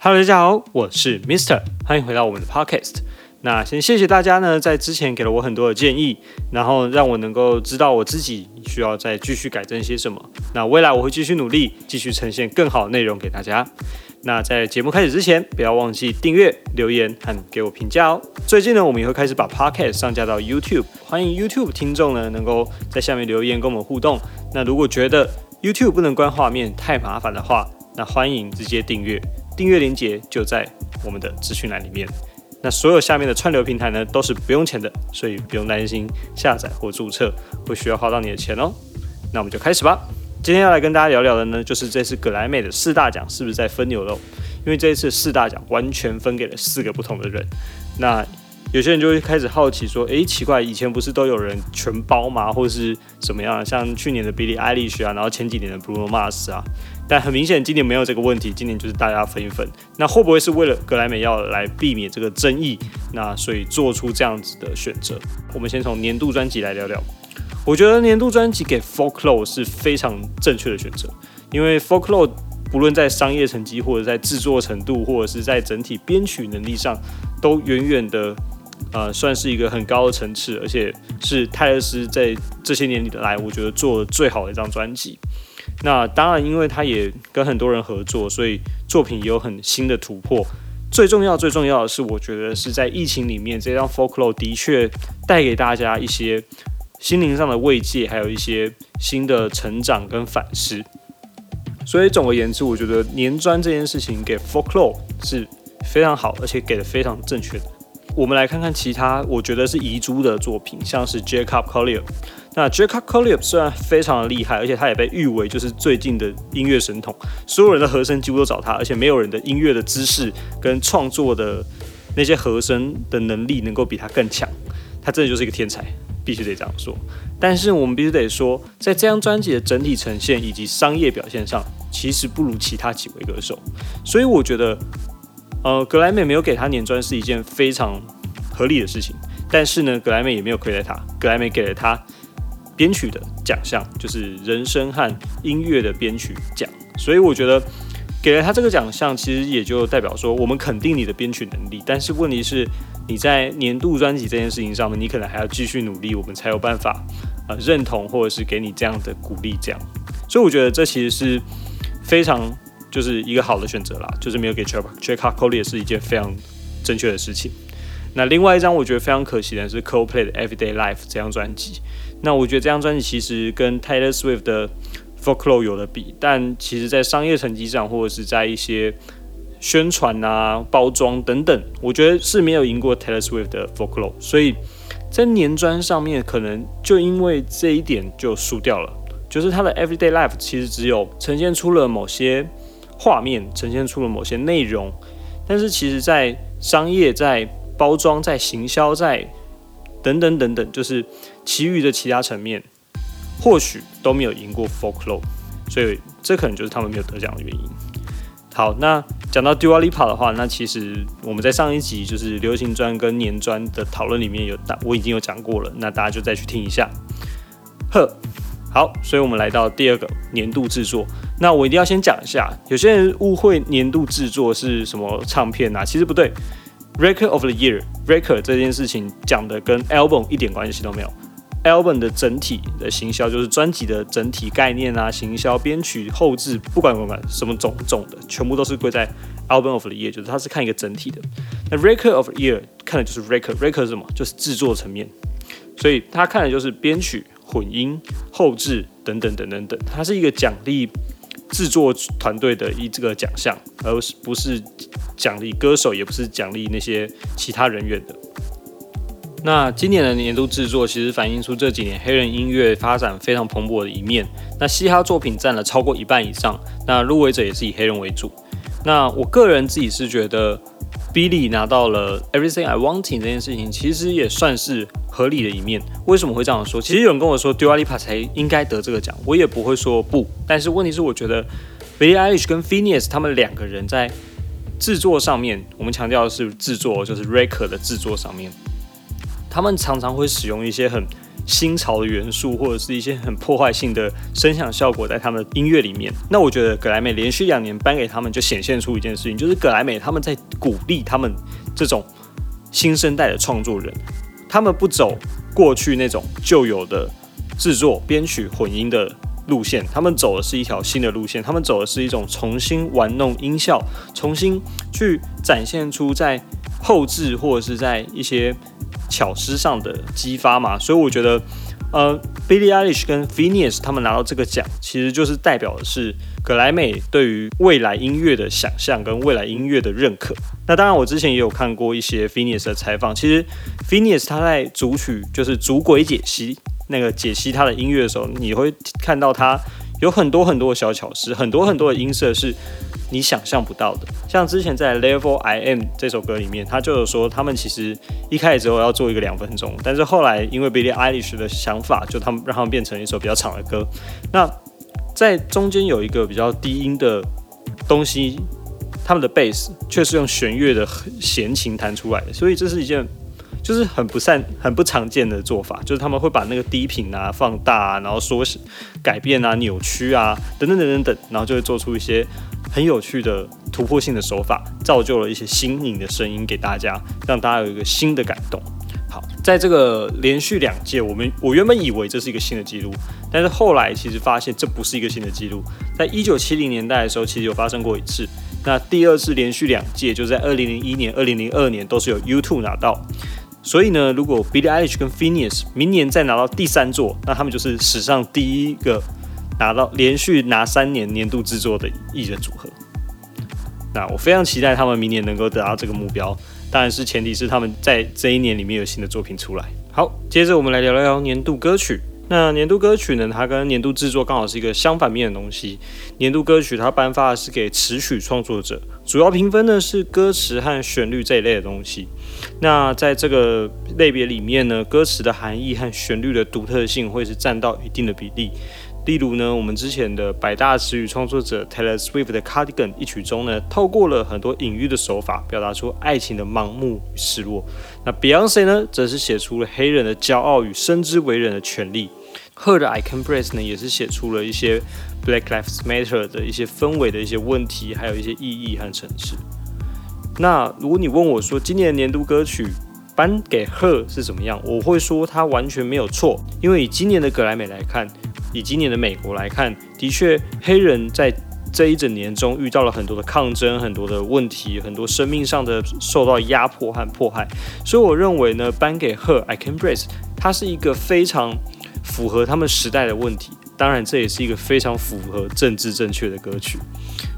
Hello，大家好，我是 Mister，欢迎回到我们的 Podcast。那先谢谢大家呢，在之前给了我很多的建议，然后让我能够知道我自己需要再继续改正些什么。那未来我会继续努力，继续呈现更好的内容给大家。那在节目开始之前，不要忘记订阅、留言和给我评价哦。最近呢，我们也会开始把 Podcast 上架到 YouTube，欢迎 YouTube 听众呢能够在下面留言跟我们互动。那如果觉得 YouTube 不能关画面太麻烦的话，那欢迎直接订阅，订阅链接就在我们的资讯栏里面。那所有下面的串流平台呢都是不用钱的，所以不用担心下载或注册会需要花到你的钱哦。那我们就开始吧。今天要来跟大家聊聊的呢，就是这次格莱美的四大奖是不是在分牛肉？因为这一次四大奖完全分给了四个不同的人。那有些人就会开始好奇说：“诶，奇怪，以前不是都有人全包吗？或者是怎么样？像去年的 Billie Eilish 啊，然后前几年的 Bruno Mars 啊。但很明显，今年没有这个问题，今年就是大家分一分。那会不会是为了格莱美要来避免这个争议？那所以做出这样子的选择？我们先从年度专辑来聊聊。我觉得年度专辑给 Folklore 是非常正确的选择，因为 Folklore 不论在商业成绩，或者在制作程度，或者是在整体编曲能力上，都远远的。呃，算是一个很高的层次，而且是泰勒斯在这些年里来，我觉得做的最好的一张专辑。那当然，因为他也跟很多人合作，所以作品也有很新的突破。最重要、最重要的是，我觉得是在疫情里面，这张 Folklore 的确带给大家一些心灵上的慰藉，还有一些新的成长跟反思。所以总而言之，我觉得年专这件事情给 Folklore 是非常好，而且给的非常正确的。我们来看看其他，我觉得是遗珠的作品，像是 Jacob Collier。那 Jacob Collier 虽然非常的厉害，而且他也被誉为就是最近的音乐神童，所有人的和声几乎都找他，而且没有人的音乐的知识跟创作的那些和声的能力能够比他更强。他真的就是一个天才，必须得这样说。但是我们必须得说，在这张专辑的整体呈现以及商业表现上，其实不如其他几位歌手。所以我觉得。呃，格莱美没有给他年专是一件非常合理的事情，但是呢，格莱美也没有亏待他，格莱美给了他编曲的奖项，就是人声和音乐的编曲奖，所以我觉得给了他这个奖项，其实也就代表说我们肯定你的编曲能力，但是问题是你在年度专辑这件事情上面，你可能还要继续努力，我们才有办法呃认同或者是给你这样的鼓励，这样，所以我觉得这其实是非常。就是一个好的选择啦，就是没有给 Jack Jack Collier 也是一件非常正确的事情。那另外一张我觉得非常可惜的是 Coldplay 的 Everyday Life 这张专辑。那我觉得这张专辑其实跟 Taylor Swift 的 Folklore 有的比，但其实在商业成绩上或者是在一些宣传啊、包装等等，我觉得是没有赢过 Taylor Swift 的 Folklore。所以在年专上面，可能就因为这一点就输掉了。就是它的 Everyday Life 其实只有呈现出了某些。画面呈现出了某些内容，但是其实，在商业、在包装、在行销、在等等等等，就是其余的其他层面，或许都没有赢过 Folklore，所以这可能就是他们没有得奖的原因。好，那讲到 Dua Lipa 的话，那其实我们在上一集就是流行专跟年专的讨论里面有大，我已经有讲过了，那大家就再去听一下。呵。好，所以我们来到第二个年度制作。那我一定要先讲一下，有些人误会年度制作是什么唱片啊？其实不对，Record of the Year，Record 这件事情讲的跟 Album 一点关系都没有。Album 的整体的行销就是专辑的整体概念啊，行销、编曲、后置，不管不管什么种种的，全部都是归在 Album of the Year，就是它是看一个整体的。那 Record of the Year 看的就是 Record，Record 是什么？就是制作层面，所以他看的就是编曲。混音、后置等等等等等，它是一个奖励制作团队的一这个奖项，而不是奖励歌手，也不是奖励那些其他人员的。那今年的年度制作其实反映出这几年黑人音乐发展非常蓬勃的一面。那嘻哈作品占了超过一半以上，那入围者也是以黑人为主。那我个人自己是觉得。Billy 拿到了 Everything I Wanting 这件事情，其实也算是合理的一面。为什么会这样说？其实有人跟我说 Dua Lipa 才应该得这个奖，我也不会说不。但是问题是，我觉得 Billie Eilish 跟 Phineas 他们两个人在制作上面，我们强调的是制作，就是 record 的制作上面，他们常常会使用一些很新潮的元素，或者是一些很破坏性的声响效果在他们的音乐里面。那我觉得葛莱美连续两年颁给他们，就显现出一件事情，就是葛莱美他们在鼓励他们这种新生代的创作人，他们不走过去那种旧有的制作、编曲、混音的路线，他们走的是一条新的路线，他们走的是一种重新玩弄音效，重新去展现出在后置或者是在一些。巧思上的激发嘛，所以我觉得，呃，Billie Eilish 跟 Phineas 他们拿到这个奖，其实就是代表的是格莱美对于未来音乐的想象跟未来音乐的认可。那当然，我之前也有看过一些 Phineas 的采访，其实 Phineas 他在主曲就是主轨解析那个解析他的音乐的时候，你会看到他有很多很多的小巧思，很多很多的音色是。你想象不到的，像之前在 Level I Am 这首歌里面，他就有说他们其实一开始之后要做一个两分钟，但是后来因为 Billie Eilish 的想法，就他们让他们变成一首比较长的歌。那在中间有一个比较低音的东西，他们的 bass 却是用弦乐的弦琴弹出来的，所以这是一件。就是很不善、很不常见的做法，就是他们会把那个低频啊放大啊，然后缩、改变啊、扭曲啊等等等等等，然后就会做出一些很有趣的突破性的手法，造就了一些新颖的声音给大家，让大家有一个新的感动。好，在这个连续两届，我们我原本以为这是一个新的记录，但是后来其实发现这不是一个新的记录。在一九七零年代的时候，其实有发生过一次，那第二次连续两届就在二零零一年、二零零二年都是由 YouTube 拿到。所以呢，如果 Billie Eilish 跟 Phineas 明年再拿到第三座，那他们就是史上第一个拿到连续拿三年年度制作的艺人组合。那我非常期待他们明年能够得到这个目标，当然是前提是他们在这一年里面有新的作品出来。好，接着我们来聊聊年度歌曲。那年度歌曲呢？它跟年度制作刚好是一个相反面的东西。年度歌曲它颁发的是给词曲创作者，主要评分呢是歌词和旋律这一类的东西。那在这个类别里面呢，歌词的含义和旋律的独特性会是占到一定的比例。例如呢，我们之前的百大词语创作者 Taylor Swift 的 Cardigan 一曲中呢，透过了很多隐喻的手法，表达出爱情的盲目与失落。那 Beyonce 呢，则是写出了黑人的骄傲与深知为人的权利。Her 的 I Can Breathe 呢，也是写出了一些 Black Lives Matter 的一些氛围的一些问题，还有一些意义和城市。那如果你问我说，今年的年度歌曲颁给 Her 是怎么样，我会说它完全没有错，因为以今年的格莱美来看。以今年的美国来看，的确，黑人在这一整年中遇到了很多的抗争，很多的问题，很多生命上的受到压迫和迫害。所以，我认为呢，颁给 Her I Can Breathe，它是一个非常符合他们时代的问题。当然，这也是一个非常符合政治正确的歌曲。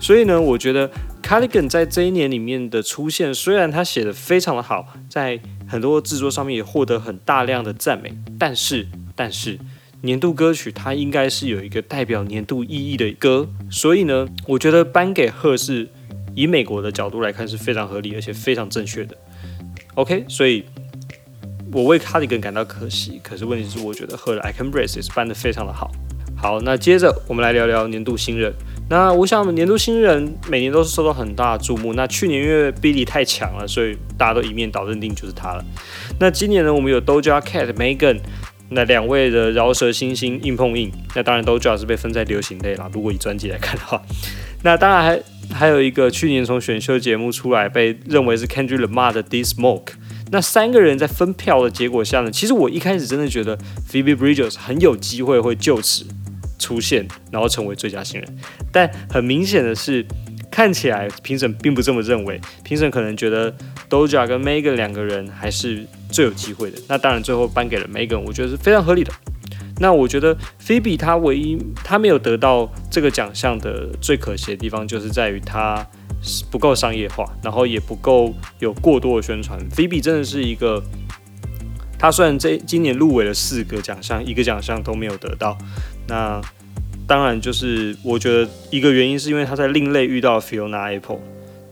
所以呢，我觉得 Cardigan 在这一年里面的出现，虽然他写的非常的好，在很多制作上面也获得很大量的赞美，但是，但是。年度歌曲，它应该是有一个代表年度意义的歌，所以呢，我觉得颁给贺是以美国的角度来看是非常合理而且非常正确的。OK，所以我为卡迪根感到可惜，可是问题是我觉得贺的 I Can Breathe 是颁的非常的好。好，那接着我们来聊聊年度新人。那我想年度新人每年都是受到很大的注目。那去年因为 Billy 太强了，所以大家都一面倒认定就是他了。那今年呢，我们有 Doja Cat、Megan。那两位的饶舌星星硬碰硬，那当然都主要是被分在流行类了。如果以专辑来看的话，那当然还还有一个去年从选秀节目出来被认为是 Kendrick Lamar 的 D Smoke。那三个人在分票的结果下呢，其实我一开始真的觉得 Phoebe Bridges 很有机会会就此出现，然后成为最佳新人。但很明显的是，看起来评审并不这么认为，评审可能觉得 Doja 跟 Megan 两个人还是。最有机会的，那当然最后颁给了 Megan，我觉得是非常合理的。那我觉得 Phoebe 她唯一她没有得到这个奖项的最可惜的地方，就是在于她不够商业化，然后也不够有过多的宣传。Phoebe 真的是一个，她虽然这今年入围了四个奖项，一个奖项都没有得到。那当然就是我觉得一个原因是因为她在另类遇到 Fiona Apple，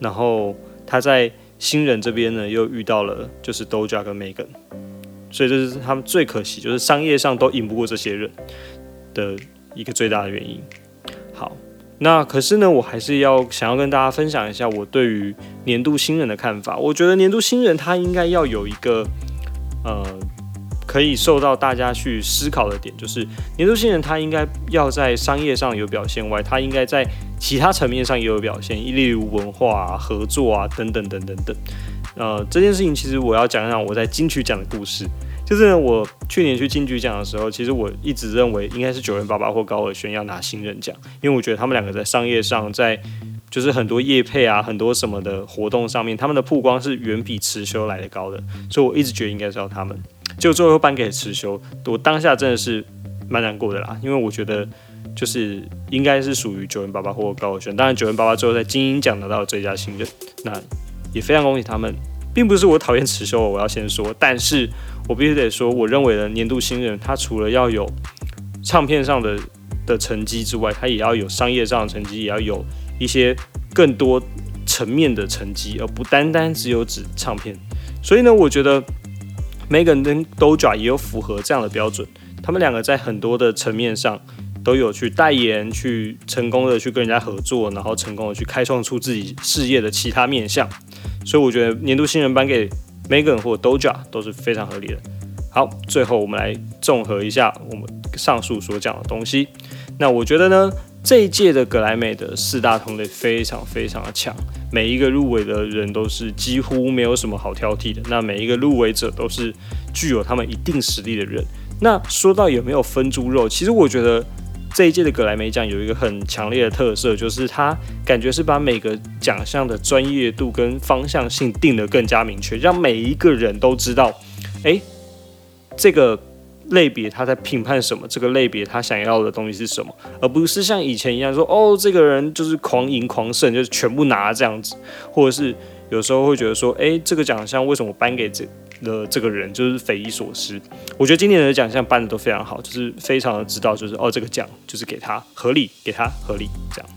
然后她在。新人这边呢，又遇到了就是 Doja 跟 Megan，所以这是他们最可惜，就是商业上都赢不过这些人的一个最大的原因。好，那可是呢，我还是要想要跟大家分享一下我对于年度新人的看法。我觉得年度新人他应该要有一个呃。可以受到大家去思考的点，就是年度新人他应该要在商业上有表现外，他应该在其他层面上也有表现，例如文化、合作啊等等等等等。呃，这件事情其实我要讲讲我在金曲奖的故事。就是我去年去金曲奖的时候，其实我一直认为应该是九人爸爸或高尔宣要拿新人奖，因为我觉得他们两个在商业上，在就是很多业配啊、很多什么的活动上面，他们的曝光是远比池修来的高的，所以我一直觉得应该是要他们。就最后颁给池修，我当下真的是蛮难过的啦，因为我觉得就是应该是属于九人八八或高尔宣，当然九人八八最后在金鹰奖拿到最佳新人，那也非常恭喜他们。并不是我讨厌池修，我要先说，但是我必须得说，我认为的年度新人，他除了要有唱片上的的成绩之外，他也要有商业上的成绩，也要有一些更多层面的成绩，而不单单只有指唱片。所以呢，我觉得 Megan 跟 Doja 也有符合这样的标准，他们两个在很多的层面上都有去代言，去成功的去跟人家合作，然后成功的去开创出自己事业的其他面向。所以我觉得年度新人颁给 Megan 或 Doja 都是非常合理的。好，最后我们来综合一下我们上述所讲的东西。那我觉得呢，这一届的格莱美的四大同类非常非常的强，每一个入围的人都是几乎没有什么好挑剔的。那每一个入围者都是具有他们一定实力的人。那说到有没有分猪肉，其实我觉得。这一届的格莱美奖有一个很强烈的特色，就是它感觉是把每个奖项的专业度跟方向性定得更加明确，让每一个人都知道，哎，这个类别他在评判什么，这个类别他想要的东西是什么，而不是像以前一样说，哦，这个人就是狂赢狂胜，就是全部拿这样子，或者是有时候会觉得说，哎，这个奖项为什么颁给这？的这个人就是匪夷所思。我觉得今年的奖项颁的都非常好，就是非常的知道，就是哦，这个奖就是给他合理，给他合理这样。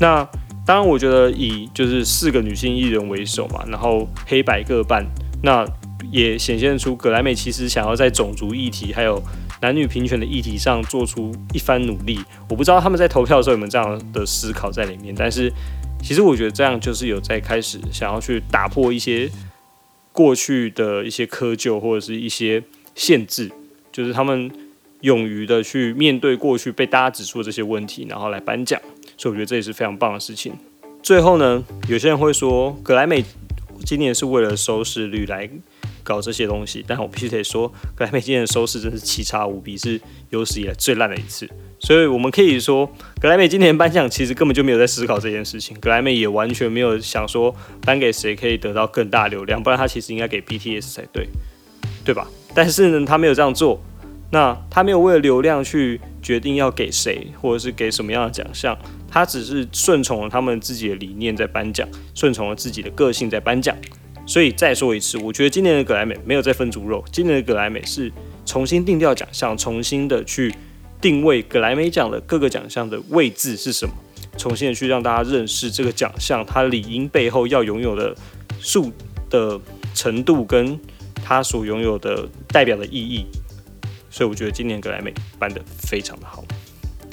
那当然，我觉得以就是四个女性艺人为首嘛，然后黑白各半，那也显现出格莱美其实想要在种族议题还有男女平权的议题上做出一番努力。我不知道他们在投票的时候有没有这样的思考在里面，但是其实我觉得这样就是有在开始想要去打破一些。过去的一些窠臼或者是一些限制，就是他们勇于的去面对过去被大家指出的这些问题，然后来颁奖，所以我觉得这也是非常棒的事情。最后呢，有些人会说格莱美今年是为了收视率来搞这些东西，但我必须得说，格莱美今年的收视真是奇差无比，是有史以来最烂的一次。所以我们可以说，格莱美今年颁奖其实根本就没有在思考这件事情。格莱美也完全没有想说颁给谁可以得到更大流量，不然他其实应该给 BTS 才对，对吧？但是呢，他没有这样做。那他没有为了流量去决定要给谁，或者是给什么样的奖项，他只是顺从了他们自己的理念在颁奖，顺从了自己的个性在颁奖。所以再说一次，我觉得今年的格莱美没有在分猪肉，今年的格莱美是重新定调奖项，重新的去。定位格莱美奖的各个奖项的位置是什么？重新的去让大家认识这个奖项，它理应背后要拥有的数的程度，跟它所拥有的代表的意义。所以我觉得今年格莱美办的非常的好。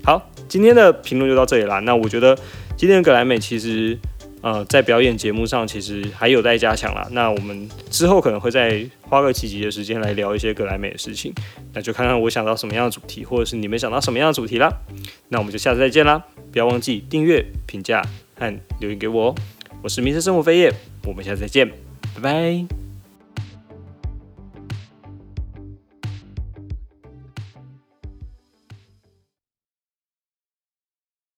好，今天的评论就到这里啦。那我觉得今天的格莱美其实。呃，在表演节目上其实还有待加强啦。那我们之后可能会再花个几集的时间来聊一些格莱美的事情。那就看看我想到什么样的主题，或者是你们想到什么样的主题啦。那我们就下次再见啦！不要忘记订阅、评价和留言给我哦。我是民生生活飞叶，我们下次再见，拜拜。